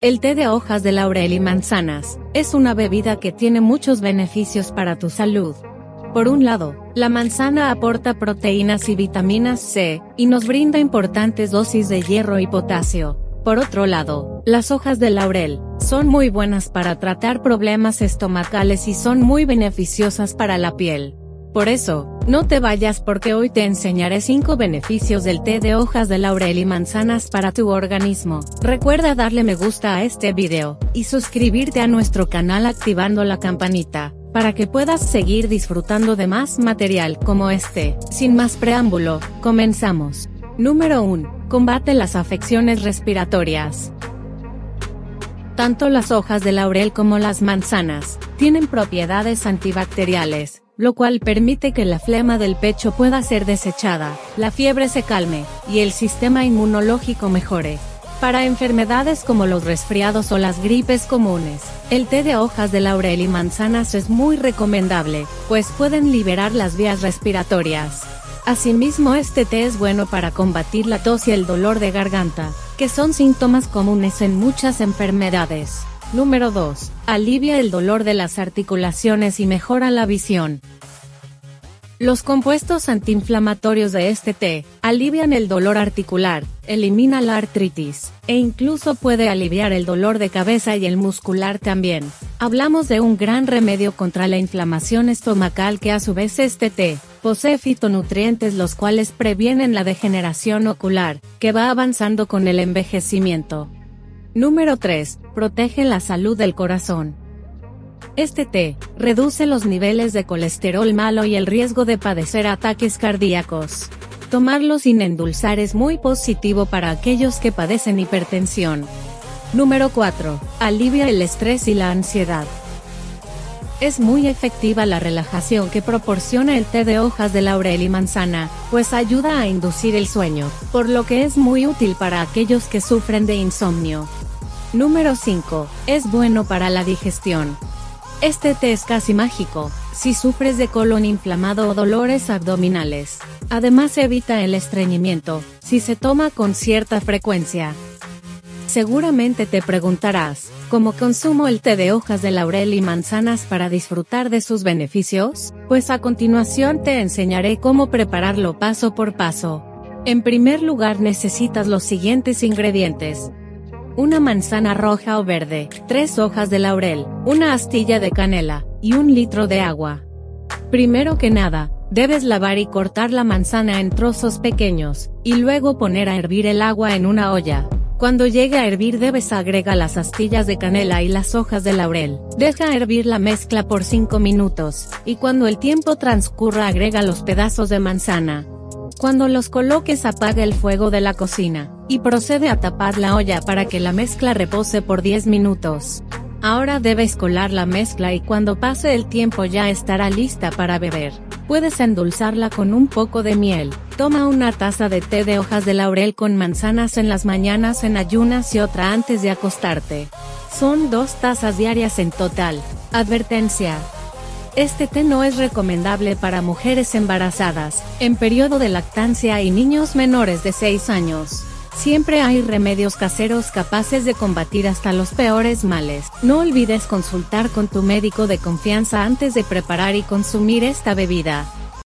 El té de hojas de laurel y manzanas es una bebida que tiene muchos beneficios para tu salud. Por un lado, la manzana aporta proteínas y vitaminas C, y nos brinda importantes dosis de hierro y potasio. Por otro lado, las hojas de laurel son muy buenas para tratar problemas estomacales y son muy beneficiosas para la piel. Por eso, no te vayas porque hoy te enseñaré 5 beneficios del té de hojas de laurel y manzanas para tu organismo. Recuerda darle me gusta a este video, y suscribirte a nuestro canal activando la campanita, para que puedas seguir disfrutando de más material como este. Sin más preámbulo, comenzamos. Número 1. Combate las afecciones respiratorias. Tanto las hojas de laurel como las manzanas, tienen propiedades antibacteriales, lo cual permite que la flema del pecho pueda ser desechada, la fiebre se calme, y el sistema inmunológico mejore. Para enfermedades como los resfriados o las gripes comunes, el té de hojas de laurel y manzanas es muy recomendable, pues pueden liberar las vías respiratorias. Asimismo este té es bueno para combatir la tos y el dolor de garganta, que son síntomas comunes en muchas enfermedades. Número 2. Alivia el dolor de las articulaciones y mejora la visión. Los compuestos antiinflamatorios de este té alivian el dolor articular, elimina la artritis, e incluso puede aliviar el dolor de cabeza y el muscular también. Hablamos de un gran remedio contra la inflamación estomacal que a su vez este té posee fitonutrientes los cuales previenen la degeneración ocular, que va avanzando con el envejecimiento. Número 3. Protege la salud del corazón. Este té reduce los niveles de colesterol malo y el riesgo de padecer ataques cardíacos. Tomarlo sin endulzar es muy positivo para aquellos que padecen hipertensión. Número 4. Alivia el estrés y la ansiedad. Es muy efectiva la relajación que proporciona el té de hojas de laurel y manzana, pues ayuda a inducir el sueño, por lo que es muy útil para aquellos que sufren de insomnio. Número 5. Es bueno para la digestión. Este té es casi mágico, si sufres de colon inflamado o dolores abdominales. Además evita el estreñimiento, si se toma con cierta frecuencia. Seguramente te preguntarás, ¿cómo consumo el té de hojas de laurel y manzanas para disfrutar de sus beneficios? Pues a continuación te enseñaré cómo prepararlo paso por paso. En primer lugar necesitas los siguientes ingredientes, una manzana roja o verde, tres hojas de laurel, una astilla de canela, y un litro de agua. Primero que nada, debes lavar y cortar la manzana en trozos pequeños, y luego poner a hervir el agua en una olla. Cuando llegue a hervir debes agregar las astillas de canela y las hojas de laurel. Deja hervir la mezcla por 5 minutos, y cuando el tiempo transcurra agrega los pedazos de manzana, cuando los coloques apaga el fuego de la cocina, y procede a tapar la olla para que la mezcla repose por 10 minutos. Ahora debes colar la mezcla y cuando pase el tiempo ya estará lista para beber. Puedes endulzarla con un poco de miel. Toma una taza de té de hojas de laurel con manzanas en las mañanas en ayunas y otra antes de acostarte. Son dos tazas diarias en total. Advertencia. Este té no es recomendable para mujeres embarazadas, en periodo de lactancia y niños menores de 6 años. Siempre hay remedios caseros capaces de combatir hasta los peores males. No olvides consultar con tu médico de confianza antes de preparar y consumir esta bebida.